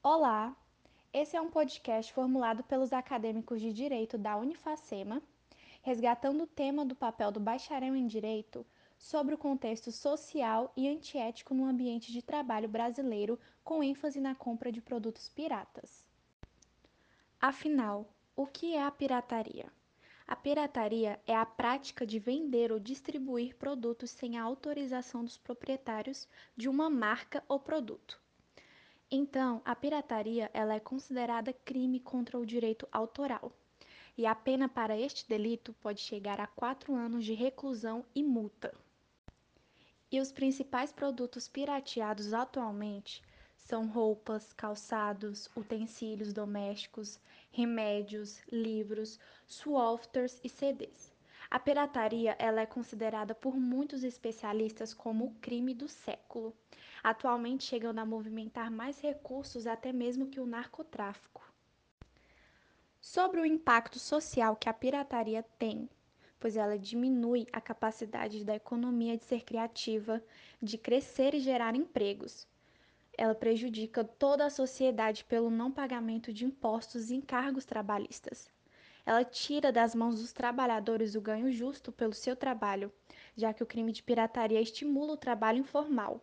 Olá, esse é um podcast formulado pelos acadêmicos de Direito da Unifacema, resgatando o tema do papel do bacharel em Direito sobre o contexto social e antiético no ambiente de trabalho brasileiro, com ênfase na compra de produtos piratas. Afinal, o que é a pirataria? A pirataria é a prática de vender ou distribuir produtos sem a autorização dos proprietários de uma marca ou produto. Então, a pirataria ela é considerada crime contra o direito autoral. E a pena para este delito pode chegar a quatro anos de reclusão e multa. E os principais produtos pirateados atualmente são roupas, calçados, utensílios domésticos, remédios, livros, softwares e CDs. A pirataria ela é considerada por muitos especialistas como o crime do século, atualmente chegando a movimentar mais recursos até mesmo que o narcotráfico. Sobre o impacto social que a pirataria tem, pois ela diminui a capacidade da economia de ser criativa, de crescer e gerar empregos. Ela prejudica toda a sociedade pelo não pagamento de impostos e encargos trabalhistas. Ela tira das mãos dos trabalhadores o ganho justo pelo seu trabalho, já que o crime de pirataria estimula o trabalho informal,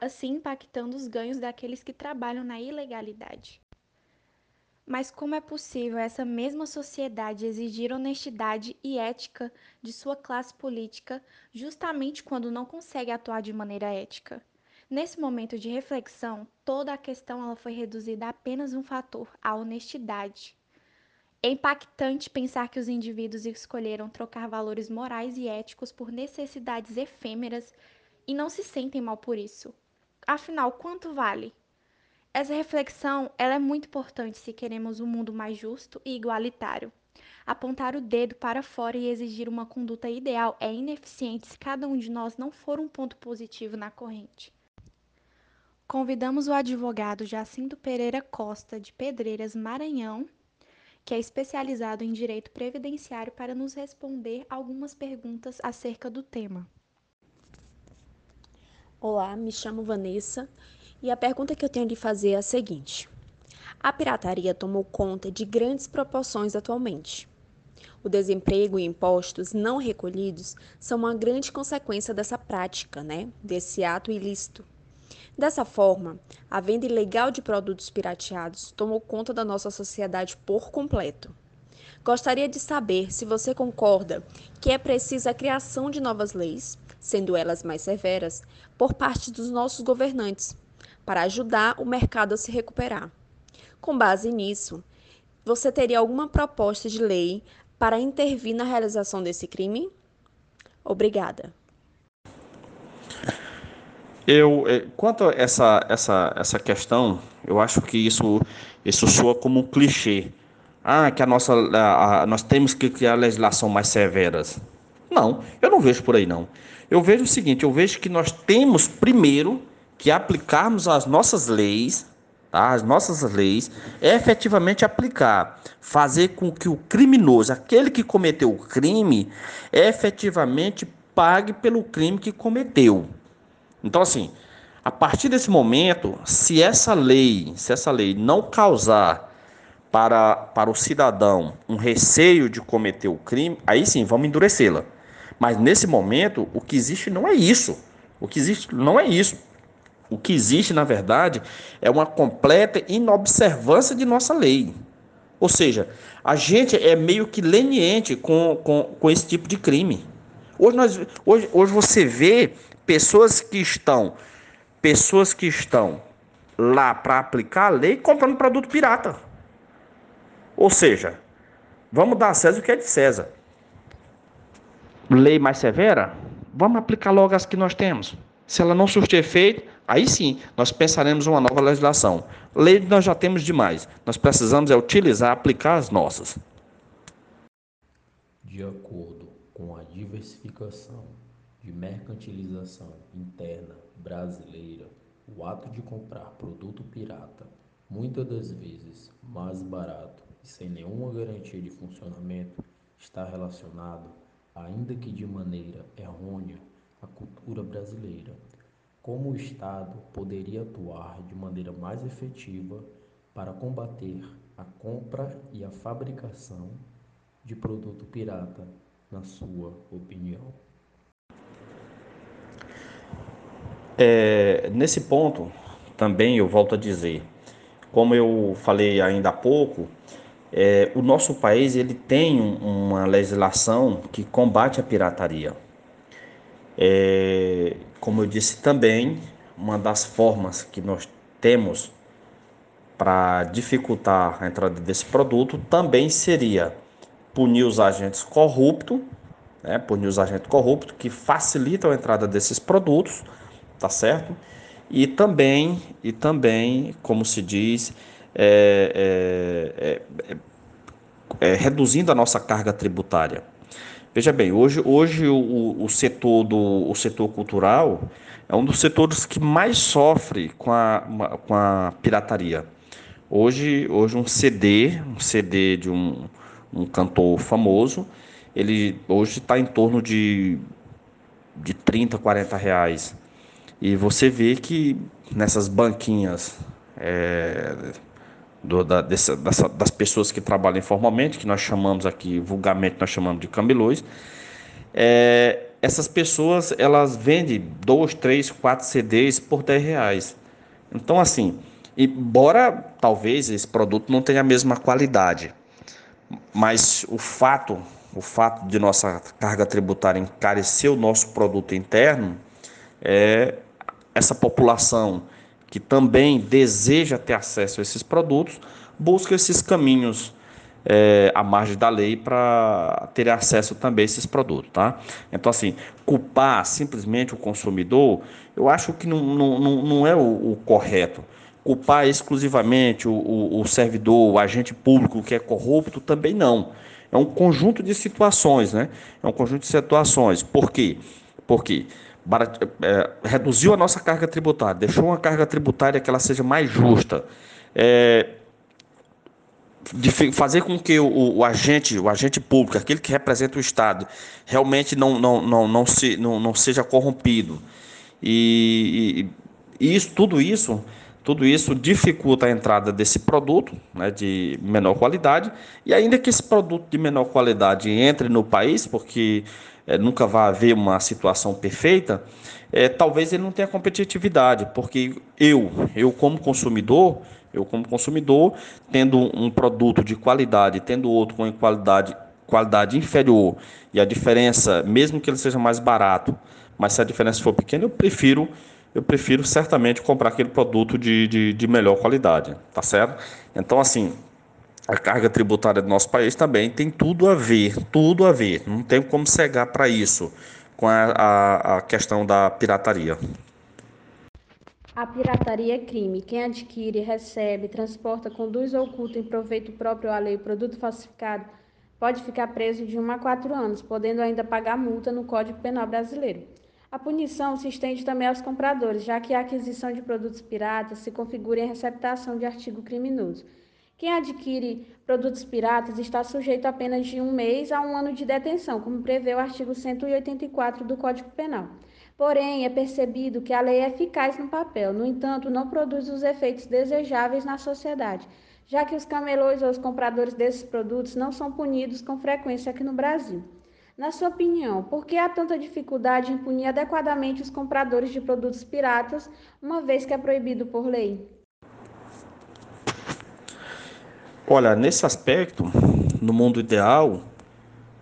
assim impactando os ganhos daqueles que trabalham na ilegalidade. Mas como é possível essa mesma sociedade exigir honestidade e ética de sua classe política justamente quando não consegue atuar de maneira ética? Nesse momento de reflexão, toda a questão ela foi reduzida a apenas um fator, a honestidade. É impactante pensar que os indivíduos escolheram trocar valores morais e éticos por necessidades efêmeras e não se sentem mal por isso. Afinal, quanto vale? Essa reflexão ela é muito importante se queremos um mundo mais justo e igualitário. Apontar o dedo para fora e exigir uma conduta ideal é ineficiente se cada um de nós não for um ponto positivo na corrente. Convidamos o advogado Jacinto Pereira Costa, de Pedreiras, Maranhão, que é especializado em direito previdenciário, para nos responder algumas perguntas acerca do tema. Olá, me chamo Vanessa e a pergunta que eu tenho de fazer é a seguinte: A pirataria tomou conta de grandes proporções atualmente. O desemprego e impostos não recolhidos são uma grande consequência dessa prática, né? Desse ato ilícito. Dessa forma, a venda ilegal de produtos pirateados tomou conta da nossa sociedade por completo. Gostaria de saber se você concorda que é precisa a criação de novas leis, sendo elas mais severas, por parte dos nossos governantes, para ajudar o mercado a se recuperar. Com base nisso, você teria alguma proposta de lei para intervir na realização desse crime? Obrigada. Eu, eh, quanto a essa, essa, essa questão, eu acho que isso, isso soa como um clichê. Ah, que a nossa, a, a, nós temos que criar legislação mais severas. Não, eu não vejo por aí não. Eu vejo o seguinte, eu vejo que nós temos primeiro que aplicarmos as nossas leis, tá? as nossas leis, efetivamente aplicar, fazer com que o criminoso, aquele que cometeu o crime, efetivamente pague pelo crime que cometeu. Então, assim, a partir desse momento, se essa lei, se essa lei não causar para, para o cidadão um receio de cometer o crime, aí sim, vamos endurecê-la. Mas nesse momento, o que existe não é isso. O que existe não é isso. O que existe, na verdade, é uma completa inobservância de nossa lei. Ou seja, a gente é meio que leniente com, com, com esse tipo de crime. Hoje, nós, hoje, hoje você vê pessoas que estão pessoas que estão lá para aplicar a lei comprando produto pirata. Ou seja, vamos dar a César o que é de César. Lei mais severa? Vamos aplicar logo as que nós temos. Se ela não surtir efeito, Aí sim, nós pensaremos uma nova legislação. Lei nós já temos demais. Nós precisamos é utilizar, aplicar as nossas. De acordo com a diversificação de mercantilização interna brasileira, o ato de comprar produto pirata, muitas das vezes mais barato e sem nenhuma garantia de funcionamento, está relacionado, ainda que de maneira errônea, à cultura brasileira como o Estado poderia atuar de maneira mais efetiva para combater a compra e a fabricação de produto pirata, na sua opinião? É, nesse ponto, também eu volto a dizer, como eu falei ainda há pouco, é, o nosso país ele tem uma legislação que combate a pirataria. É, como eu disse também, uma das formas que nós temos para dificultar a entrada desse produto também seria punir os agentes corruptos, né, punir os agentes corruptos que facilitam a entrada desses produtos, tá certo? E também, e também, como se diz, é, é, é, é reduzindo a nossa carga tributária. Veja bem, hoje, hoje o, o, setor do, o setor cultural é um dos setores que mais sofre com a, com a pirataria. Hoje, hoje um CD, um CD de um, um cantor famoso, ele hoje está em torno de, de 30, 40 reais. E você vê que nessas banquinhas é, do, da, dessa, dessa, das pessoas que trabalham informalmente, que nós chamamos aqui, vulgarmente nós chamamos de camelôs, é, essas pessoas elas vendem dois, três, quatro CDs por 10 reais. Então, assim, embora talvez esse produto não tenha a mesma qualidade, mas o fato, o fato de nossa carga tributária encarecer o nosso produto interno, é essa população que também deseja ter acesso a esses produtos, busca esses caminhos é, à margem da lei para ter acesso também a esses produtos, tá? Então, assim, culpar simplesmente o consumidor, eu acho que não, não, não é o, o correto. Culpar exclusivamente o, o, o servidor, o agente público que é corrupto, também não. É um conjunto de situações, né? É um conjunto de situações. Por quê? Porque é, reduziu a nossa carga tributária, deixou uma carga tributária que ela seja mais justa, é, fazer com que o, o, agente, o agente público, aquele que representa o Estado, realmente não, não, não, não, se, não, não seja corrompido. E, e, e isso, tudo isso tudo isso dificulta a entrada desse produto né, de menor qualidade, e ainda que esse produto de menor qualidade entre no país, porque é, nunca vai haver uma situação perfeita, é, talvez ele não tenha competitividade, porque eu, eu como consumidor, eu como consumidor, tendo um produto de qualidade, tendo outro com qualidade, qualidade inferior, e a diferença, mesmo que ele seja mais barato, mas se a diferença for pequena, eu prefiro eu prefiro certamente comprar aquele produto de, de, de melhor qualidade, tá certo? Então, assim, a carga tributária do nosso país também tem tudo a ver, tudo a ver. Não tem como cegar para isso com a, a, a, questão da pirataria. A pirataria é crime. Quem adquire, recebe, transporta, conduz ou oculta em proveito próprio à lei produto falsificado pode ficar preso de 1 a 4 anos, podendo ainda pagar multa no Código Penal brasileiro. A punição se estende também aos compradores, já que a aquisição de produtos piratas se configura em receptação de artigo criminoso. Quem adquire produtos piratas está sujeito a apenas de um mês a um ano de detenção, como prevê o artigo 184 do Código Penal. Porém, é percebido que a lei é eficaz no papel, no entanto, não produz os efeitos desejáveis na sociedade, já que os camelões ou os compradores desses produtos não são punidos com frequência aqui no Brasil. Na sua opinião, por que há tanta dificuldade em punir adequadamente os compradores de produtos piratas, uma vez que é proibido por lei? Olha, nesse aspecto, no mundo ideal,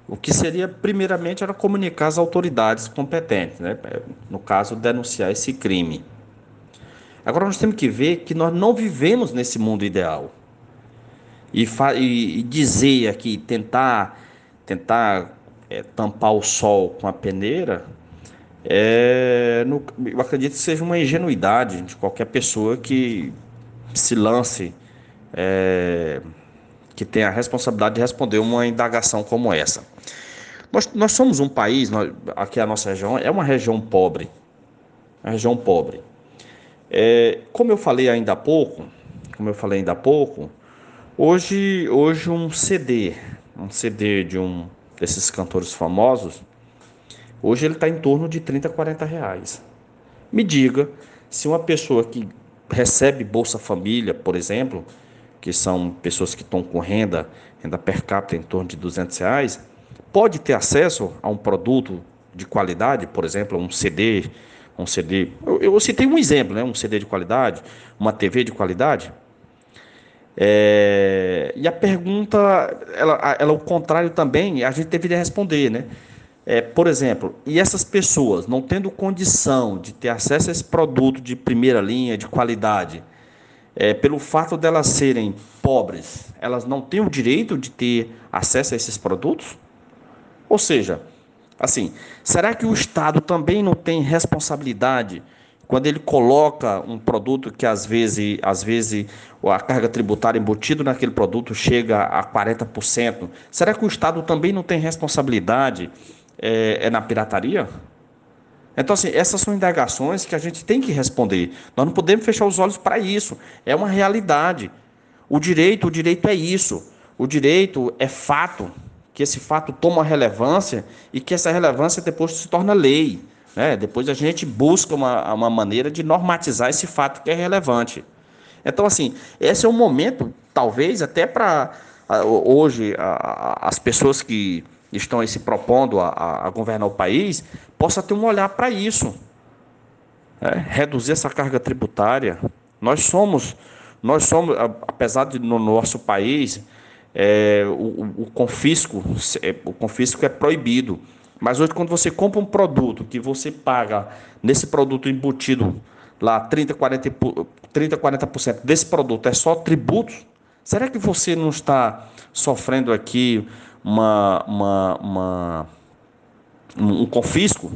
o que seria primeiramente era comunicar às autoridades competentes, né? no caso, denunciar esse crime. Agora nós temos que ver que nós não vivemos nesse mundo ideal. E, e dizer aqui, tentar, tentar é, tampar o sol com a peneira, é, no, eu acredito que seja uma ingenuidade de qualquer pessoa que se lance, é, que tenha a responsabilidade de responder uma indagação como essa. Nós, nós somos um país, nós, aqui a nossa região é uma região pobre, uma região pobre. É, como eu falei ainda há pouco, como eu falei ainda há pouco, hoje, hoje um CD, um CD de um desses cantores famosos, hoje ele está em torno de 30, 40 reais. Me diga se uma pessoa que recebe Bolsa Família, por exemplo, que são pessoas que estão com renda, renda per capita em torno de 200 reais, pode ter acesso a um produto de qualidade, por exemplo, um CD, um CD. Eu, eu citei um exemplo, né? Um CD de qualidade, uma TV de qualidade. É, e a pergunta, ela, ela, o contrário também, a gente deveria responder, né? É, por exemplo, e essas pessoas não tendo condição de ter acesso a esse produto de primeira linha, de qualidade, é, pelo fato delas serem pobres, elas não têm o direito de ter acesso a esses produtos? Ou seja, assim, será que o Estado também não tem responsabilidade quando ele coloca um produto que às vezes, às vezes a carga tributária embutida naquele produto chega a 40%? Será que o Estado também não tem responsabilidade é, é na pirataria? Então, assim, essas são indagações que a gente tem que responder. Nós não podemos fechar os olhos para isso. É uma realidade. O direito, o direito é isso. O direito é fato, que esse fato toma relevância e que essa relevância depois se torna lei. Né? Depois a gente busca uma, uma maneira de normatizar esse fato que é relevante. Então, assim, esse é um momento, talvez, até para hoje a, as pessoas que estão aí se propondo a, a governar o país, possa ter um olhar para isso. É, reduzir essa carga tributária. Nós somos, nós somos, apesar de no nosso país é, o, o, confisco, é, o confisco é proibido. Mas hoje, quando você compra um produto que você paga nesse produto embutido lá 30, 40, 30, 40% desse produto é só tributos, será que você não está sofrendo aqui uma, uma, uma, um confisco.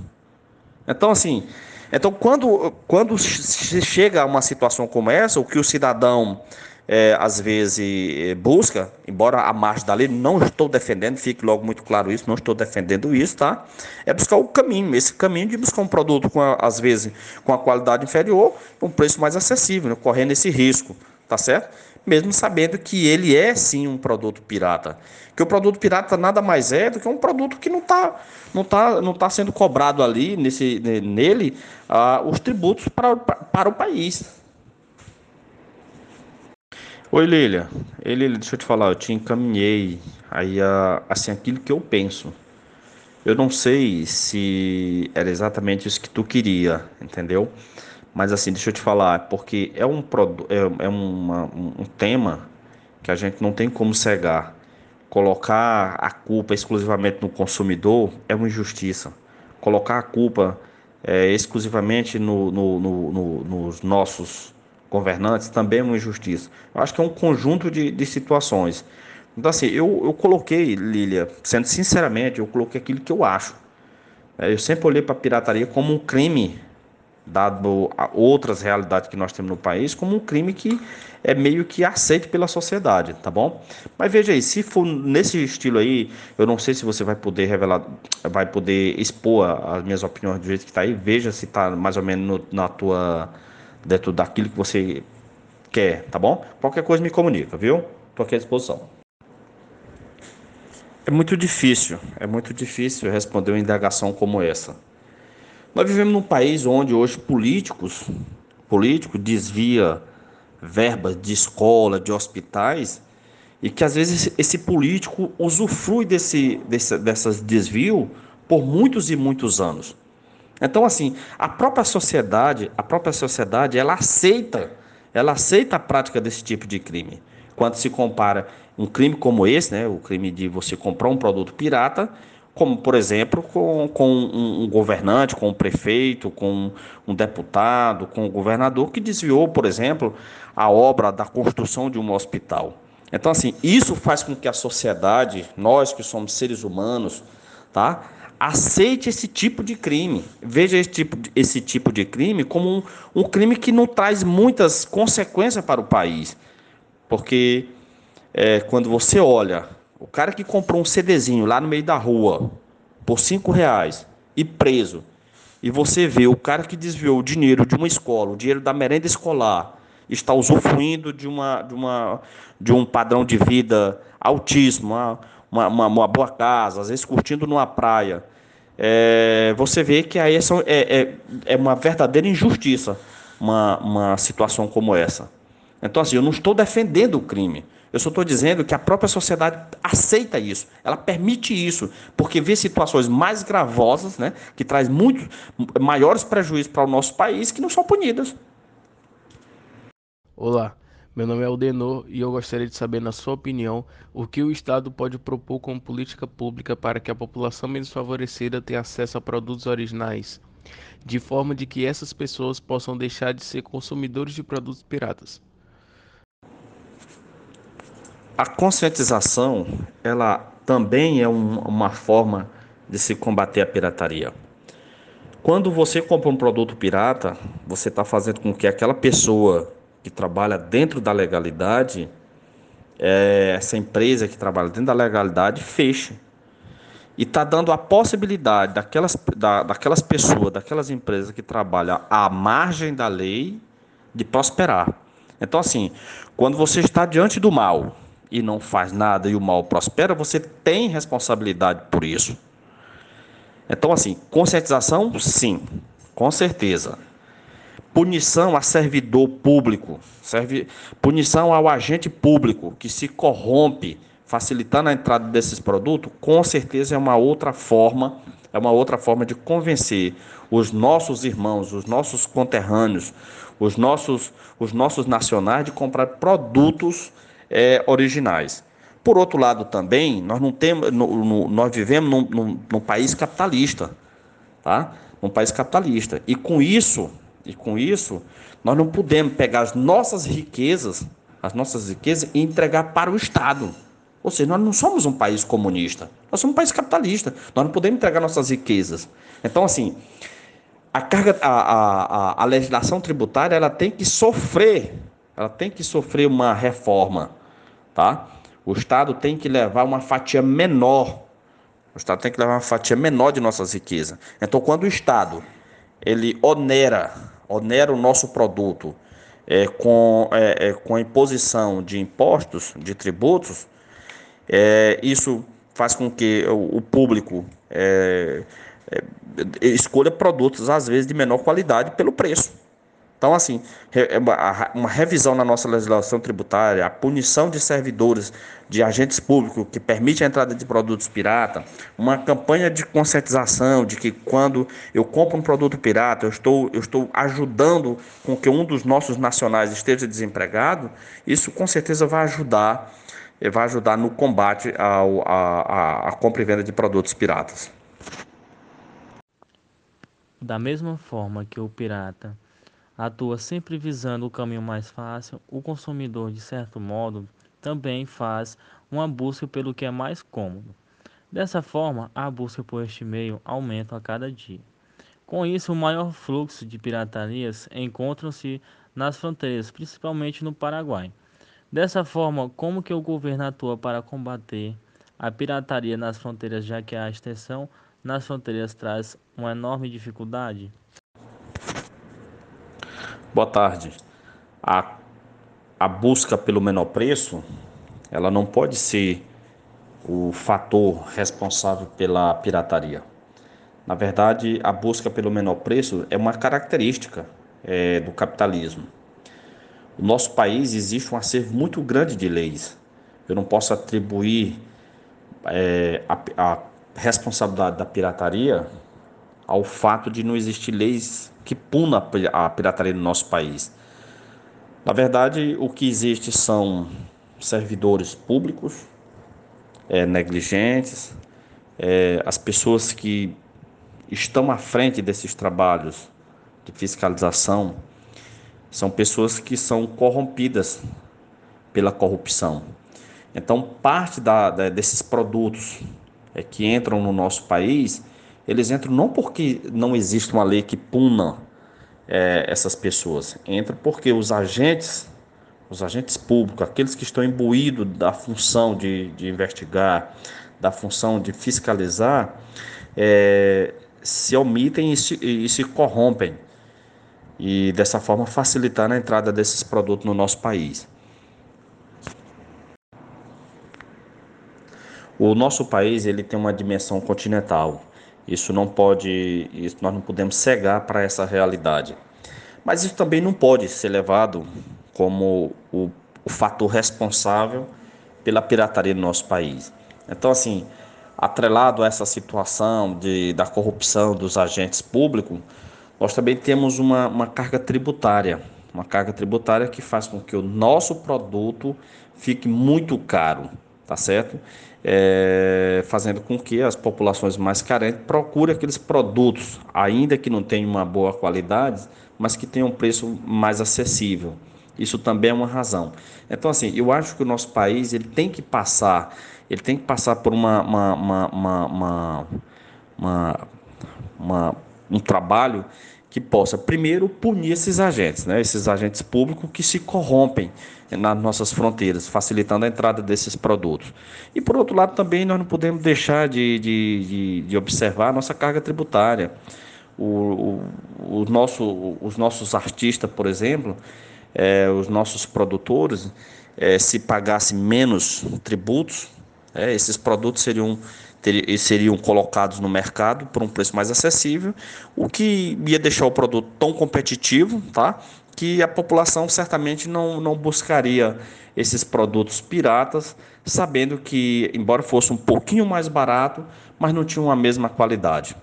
Então, assim, então quando, quando se chega a uma situação como essa, o que o cidadão é, às vezes busca, embora a margem da lei, não estou defendendo, fique logo muito claro isso, não estou defendendo isso, tá? É buscar o caminho, esse caminho de buscar um produto com, a, às vezes, com a qualidade inferior, um preço mais acessível, né? correndo esse risco, tá certo? Mesmo sabendo que ele é sim um produto pirata. Que o produto pirata nada mais é do que um produto que não está não tá, não tá sendo cobrado ali nesse, nele ah, os tributos para, para o país. Oi Lilia, Lilia, deixa eu te falar, eu te encaminhei aí a, assim aquilo que eu penso. Eu não sei se era exatamente isso que tu queria, entendeu? Mas assim, deixa eu te falar, porque é um, é, é uma, um tema que a gente não tem como cegar. Colocar a culpa exclusivamente no consumidor é uma injustiça. Colocar a culpa é, exclusivamente no, no, no, nos nossos governantes também é uma injustiça. Eu acho que é um conjunto de, de situações. Então, assim, eu, eu coloquei, Lília, sendo sinceramente, eu coloquei aquilo que eu acho. É, eu sempre olhei para a pirataria como um crime dado a outras realidades que nós temos no país, como um crime que é meio que aceito pela sociedade, tá bom? Mas veja aí, se for nesse estilo aí, eu não sei se você vai poder revelar, vai poder expor as minhas opiniões do jeito que está aí, veja se está mais ou menos no, na tua, dentro daquilo que você quer, tá bom? Qualquer coisa me comunica, viu? Estou aqui à disposição. É muito difícil, é muito difícil responder uma indagação como essa. Nós vivemos num país onde hoje políticos, político desvia verbas de escola, de hospitais, e que às vezes esse político usufrui desse, desse dessas desvio por muitos e muitos anos. Então, assim, a própria sociedade, a própria sociedade, ela aceita, ela aceita a prática desse tipo de crime. Quando se compara um crime como esse, né, o crime de você comprar um produto pirata, como por exemplo com, com um, governante, com um prefeito, com um deputado, com um governador que desviou, por exemplo, a obra da construção de um hospital. Então, assim, isso faz com que a sociedade, nós que somos seres humanos, tá, aceite esse tipo de crime. Veja esse tipo de, esse tipo de crime como um, um crime que não traz muitas consequências para o país. Porque é, quando você olha o cara que comprou um CDzinho lá no meio da rua por cinco reais e preso, e você vê o cara que desviou o dinheiro de uma escola, o dinheiro da merenda escolar, está usufruindo de, uma, de, uma, de um padrão de vida altíssimo, uma, uma, uma boa casa, às vezes curtindo numa praia, é, você vê que aí é, é, é uma verdadeira injustiça uma, uma situação como essa. Então, assim, eu não estou defendendo o crime. Eu só estou dizendo que a própria sociedade aceita isso, ela permite isso, porque vê situações mais gravosas, né, que traz muito maiores prejuízos para o nosso país, que não são punidas. Olá, meu nome é Aldenor e eu gostaria de saber, na sua opinião, o que o Estado pode propor como política pública para que a população menos favorecida tenha acesso a produtos originais, de forma de que essas pessoas possam deixar de ser consumidores de produtos piratas. A conscientização, ela também é um, uma forma de se combater a pirataria. Quando você compra um produto pirata, você está fazendo com que aquela pessoa que trabalha dentro da legalidade, é, essa empresa que trabalha dentro da legalidade, feche e está dando a possibilidade daquelas, da, daquelas pessoas, daquelas empresas que trabalham à margem da lei de prosperar. Então, assim, quando você está diante do mal e não faz nada e o mal prospera, você tem responsabilidade por isso. Então, assim, conscientização, sim, com certeza. Punição a servidor público, punição ao agente público que se corrompe facilitando a entrada desses produtos, com certeza é uma outra forma, é uma outra forma de convencer os nossos irmãos, os nossos conterrâneos, os nossos, os nossos nacionais de comprar produtos é, originais. Por outro lado, também nós não temos, no, no, nós vivemos num, num, num país capitalista, tá? Um país capitalista. E com isso, e com isso, nós não podemos pegar as nossas riquezas, as nossas riquezas e entregar para o Estado. Ou seja, nós não somos um país comunista, nós somos um país capitalista. Nós não podemos entregar nossas riquezas. Então, assim, a carga, a, a, a legislação tributária, ela tem que sofrer, ela tem que sofrer uma reforma, tá? O Estado tem que levar uma fatia menor. O Estado tem que levar uma fatia menor de nossas riquezas. Então, quando o Estado ele onera, onera o nosso produto é, com, é, é, com a imposição de impostos, de tributos, é, isso faz com que o, o público é, é, escolha produtos, às vezes, de menor qualidade pelo preço. Então, assim, é uma revisão na nossa legislação tributária, a punição de servidores, de agentes públicos que permite a entrada de produtos pirata, uma campanha de conscientização de que quando eu compro um produto pirata, eu estou, eu estou ajudando com que um dos nossos nacionais esteja desempregado, isso com certeza vai ajudar e vai ajudar no combate a, compra e venda de produtos piratas. Da mesma forma que o pirata atua sempre visando o caminho mais fácil, o consumidor, de certo modo, também faz uma busca pelo que é mais cômodo. Dessa forma, a busca por este meio aumenta a cada dia. Com isso, o maior fluxo de piratarias encontram-se nas fronteiras, principalmente no Paraguai. Dessa forma, como que o governo atua para combater a pirataria nas fronteiras, já que a extensão nas fronteiras traz uma enorme dificuldade? Boa tarde. A, a busca pelo menor preço, ela não pode ser o fator responsável pela pirataria. Na verdade, a busca pelo menor preço é uma característica é, do capitalismo. No nosso país existe um acervo muito grande de leis. Eu não posso atribuir é, a, a responsabilidade da pirataria ao fato de não existir leis que punam a pirataria no nosso país. Na verdade, o que existe são servidores públicos é, negligentes, é, as pessoas que estão à frente desses trabalhos de fiscalização são pessoas que são corrompidas pela corrupção. Então, parte da, da, desses produtos é, que entram no nosso país, eles entram não porque não existe uma lei que puna é, essas pessoas, entra porque os agentes, os agentes públicos, aqueles que estão imbuídos da função de, de investigar, da função de fiscalizar, é, se omitem e se, e se corrompem e dessa forma facilitar a entrada desses produtos no nosso país. O nosso país ele tem uma dimensão continental. Isso não pode, isso nós não podemos cegar para essa realidade. Mas isso também não pode ser levado como o, o fator responsável pela pirataria no nosso país. Então, assim, atrelado a essa situação de, da corrupção dos agentes públicos, nós também temos uma, uma carga tributária, uma carga tributária que faz com que o nosso produto fique muito caro, tá certo? É, fazendo com que as populações mais carentes procurem aqueles produtos, ainda que não tenham uma boa qualidade, mas que tenham um preço mais acessível. Isso também é uma razão. Então, assim, eu acho que o nosso país ele tem que passar, ele tem que passar por uma, uma, uma, uma, uma, um trabalho que possa, primeiro, punir esses agentes, né? esses agentes públicos que se corrompem nas nossas fronteiras, facilitando a entrada desses produtos. E, por outro lado, também nós não podemos deixar de, de, de, de observar a nossa carga tributária. O, o, o nosso, os nossos artistas, por exemplo, é, os nossos produtores, é, se pagassem menos tributos, é, esses produtos seriam, ter, seriam colocados no mercado por um preço mais acessível, o que ia deixar o produto tão competitivo, tá? que a população certamente não, não buscaria esses produtos piratas, sabendo que, embora fosse um pouquinho mais barato, mas não tinham a mesma qualidade.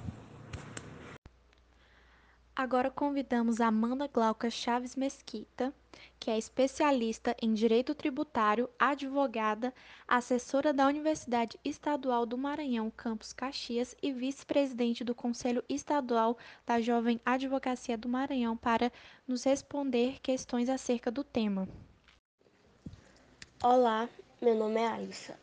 Agora convidamos Amanda Glauca Chaves Mesquita, que é especialista em direito tributário, advogada, assessora da Universidade Estadual do Maranhão, campus Caxias e vice-presidente do Conselho Estadual da Jovem Advocacia do Maranhão, para nos responder questões acerca do tema. Olá, meu nome é Alissa.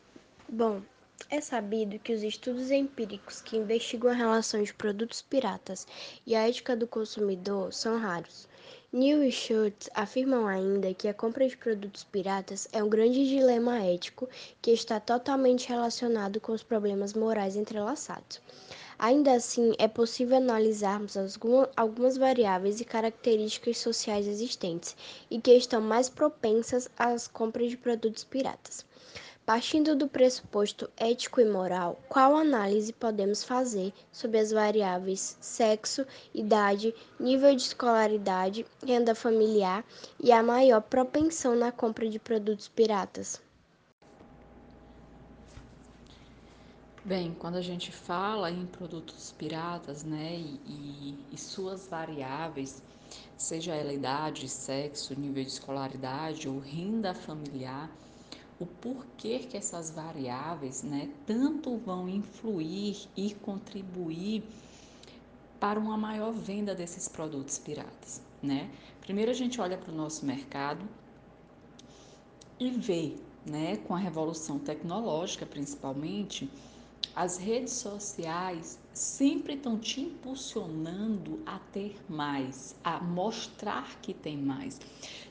Bom, é sabido que os estudos empíricos que investigam a relação de produtos piratas e a ética do consumidor são raros. Neil e Schultz afirmam ainda que a compra de produtos piratas é um grande dilema ético que está totalmente relacionado com os problemas morais entrelaçados. Ainda assim, é possível analisarmos algumas variáveis e características sociais existentes e que estão mais propensas às compras de produtos piratas. Partindo do pressuposto ético e moral, qual análise podemos fazer sobre as variáveis sexo, idade, nível de escolaridade, renda familiar e a maior propensão na compra de produtos piratas? Bem, quando a gente fala em produtos piratas, né, e, e, suas variáveis, seja ela idade, sexo, nível de escolaridade ou renda familiar, o porquê que essas variáveis, né, tanto vão influir e contribuir para uma maior venda desses produtos piratas, né? Primeiro a gente olha para o nosso mercado e vê, né, com a revolução tecnológica principalmente, as redes sociais sempre estão te impulsionando a ter mais, a mostrar que tem mais.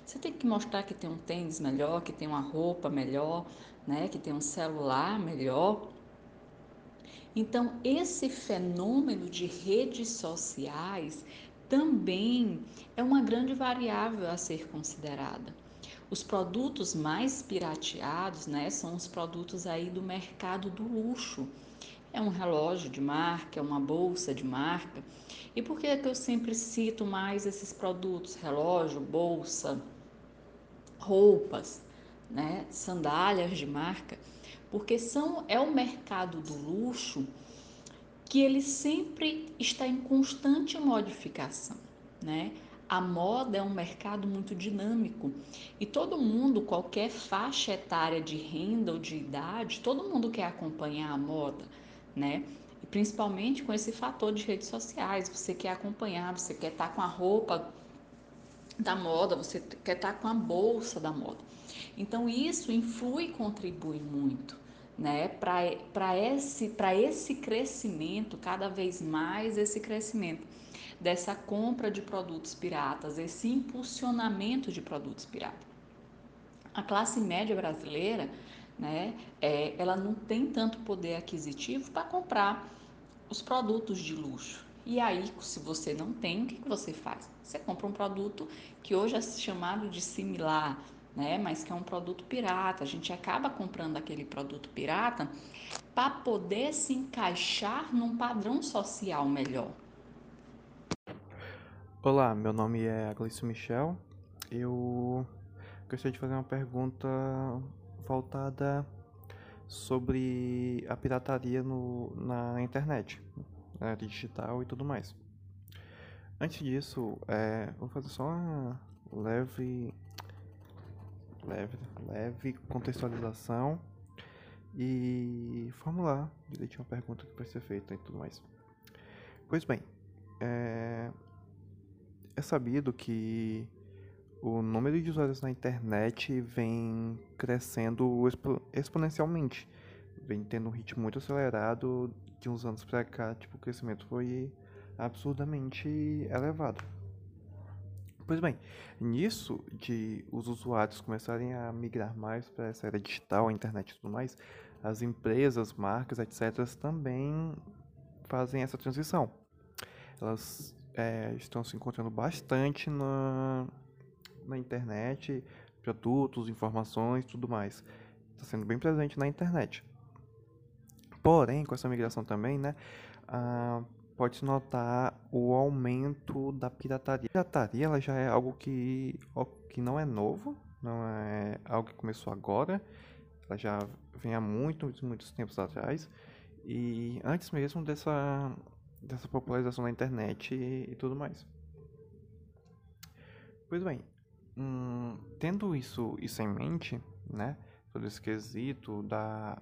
Você tem que mostrar que tem um tênis melhor, que tem uma roupa melhor, né, que tem um celular melhor. Então, esse fenômeno de redes sociais também é uma grande variável a ser considerada. Os produtos mais pirateados, né, são os produtos aí do mercado do luxo. É um relógio de marca, é uma bolsa de marca. E por que, é que eu sempre cito mais esses produtos? Relógio, bolsa, roupas, né, sandálias de marca, porque são é o mercado do luxo que ele sempre está em constante modificação, né? A moda é um mercado muito dinâmico e todo mundo, qualquer faixa etária de renda ou de idade, todo mundo quer acompanhar a moda, né? E principalmente com esse fator de redes sociais, você quer acompanhar, você quer estar com a roupa da moda, você quer estar com a bolsa da moda. Então isso influi e contribui muito, né, para esse esse crescimento, cada vez mais esse crescimento dessa compra de produtos piratas, esse impulsionamento de produtos piratas. A classe média brasileira, né, é, ela não tem tanto poder aquisitivo para comprar os produtos de luxo. E aí, se você não tem, o que, que você faz? Você compra um produto que hoje é chamado de similar, né? Mas que é um produto pirata. A gente acaba comprando aquele produto pirata para poder se encaixar num padrão social melhor. Olá, meu nome é Agleice Michel. Eu gostaria de fazer uma pergunta voltada sobre a pirataria no, na internet, né, digital e tudo mais. Antes disso, é, vou fazer só uma leve, leve, leve contextualização e formular direitinho a pergunta que vai ser feita e tudo mais. Pois bem, é, é sabido que o número de usuários na internet vem crescendo expo exponencialmente, vem tendo um ritmo muito acelerado de uns anos para cá, tipo, o crescimento foi absurdamente elevado. Pois bem, nisso de os usuários começarem a migrar mais para essa era digital, a internet e tudo mais, as empresas, marcas, etc., também fazem essa transição. Elas é, estão se encontrando bastante na, na internet, produtos, informações, tudo mais. Está sendo bem presente na internet. Porém, com essa migração também, né, ah, pode-se notar o aumento da pirataria. A pirataria ela já é algo que, que não é novo, não é algo que começou agora, ela já vem há muitos, muitos tempos atrás, e antes mesmo dessa, dessa popularização da internet e, e tudo mais. Pois bem, hum, tendo isso, isso em mente, né, todo esse quesito da,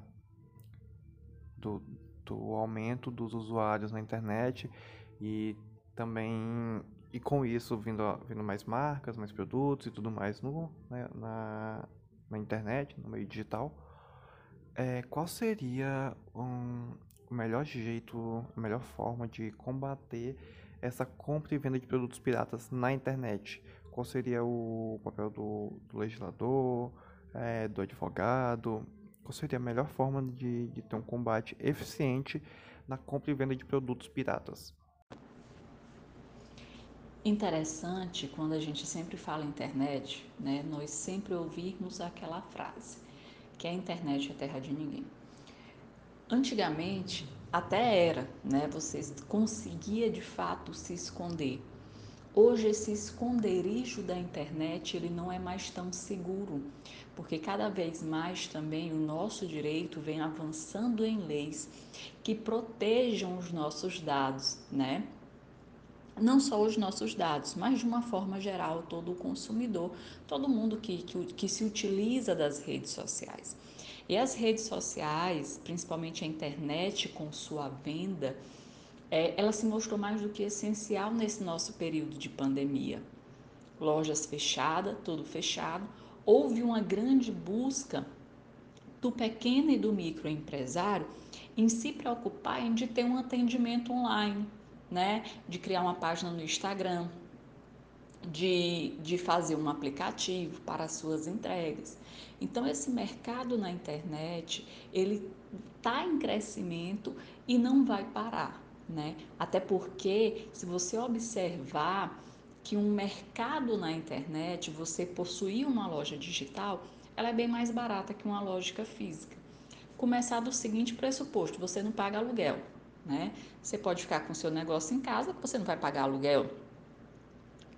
do, do aumento dos usuários na internet e também e com isso vindo, vindo mais marcas, mais produtos e tudo mais no, né, na, na internet, no meio digital, é, qual seria um, o melhor jeito, a melhor forma de combater essa compra e venda de produtos piratas na internet? Qual seria o papel do, do legislador, é, do advogado? Qual seria a melhor forma de, de ter um combate eficiente na compra e venda de produtos piratas? Interessante quando a gente sempre fala internet, né? Nós sempre ouvirmos aquela frase que a internet é terra de ninguém. Antigamente até era, né? Você conseguia de fato se esconder. Hoje esse esconderijo da internet ele não é mais tão seguro, porque cada vez mais também o nosso direito vem avançando em leis que protejam os nossos dados, né? Não só os nossos dados, mas de uma forma geral todo o consumidor, todo mundo que, que, que se utiliza das redes sociais. E as redes sociais, principalmente a internet com sua venda, é, ela se mostrou mais do que essencial nesse nosso período de pandemia. Lojas fechadas, tudo fechado, houve uma grande busca do pequeno e do microempresário em se preocupar em de ter um atendimento online, né? De criar uma página no Instagram, de, de fazer um aplicativo para as suas entregas. Então esse mercado na internet, ele está em crescimento e não vai parar, né? Até porque se você observar que um mercado na internet, você possuir uma loja digital, ela é bem mais barata que uma lógica física. Começar do seguinte pressuposto, você não paga aluguel, né? Você pode ficar com seu negócio em casa, você não vai pagar aluguel.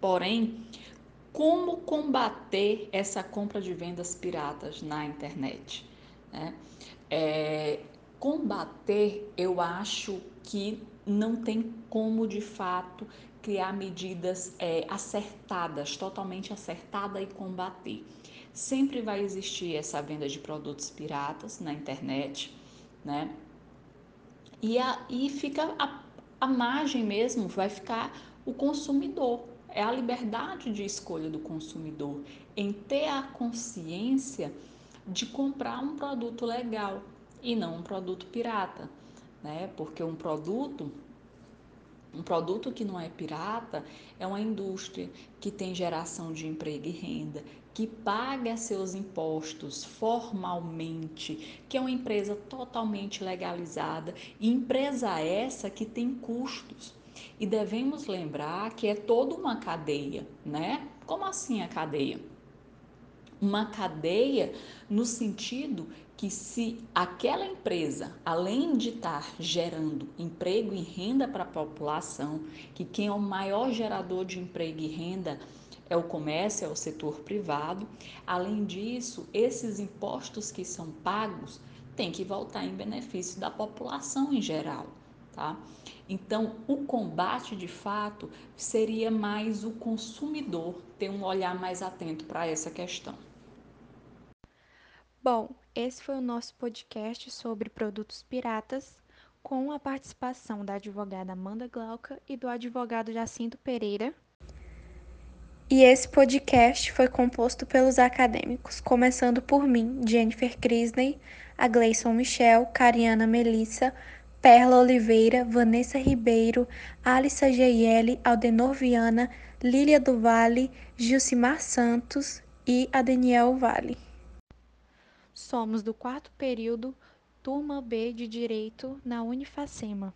Porém, como combater essa compra de vendas piratas na internet. Né? É, combater, eu acho que não tem como de fato criar medidas é, acertadas, totalmente acertada e combater. Sempre vai existir essa venda de produtos piratas na internet, né? E, a, e fica a, a margem mesmo, vai ficar o consumidor, é a liberdade de escolha do consumidor em ter a consciência de comprar um produto legal e não um produto pirata, né? Porque um produto um produto que não é pirata é uma indústria que tem geração de emprego e renda, que paga seus impostos formalmente, que é uma empresa totalmente legalizada, e empresa essa que tem custos. E devemos lembrar que é toda uma cadeia, né? Como assim a cadeia? uma cadeia no sentido que se aquela empresa, além de estar gerando emprego e renda para a população, que quem é o maior gerador de emprego e renda é o comércio, é o setor privado, além disso, esses impostos que são pagos têm que voltar em benefício da população em geral, tá? Então, o combate de fato seria mais o consumidor ter um olhar mais atento para essa questão. Bom, esse foi o nosso podcast sobre produtos piratas, com a participação da advogada Amanda Glauca e do advogado Jacinto Pereira. E esse podcast foi composto pelos acadêmicos, começando por mim, Jennifer Crisney, a Gleison Michel, Cariana Melissa, Perla Oliveira, Vanessa Ribeiro, Alissa Geiele, Aldenor Viana, Lília do Vale, Gilcimar Santos e a Daniel Vale. Somos do quarto período, turma B de Direito na Unifacema.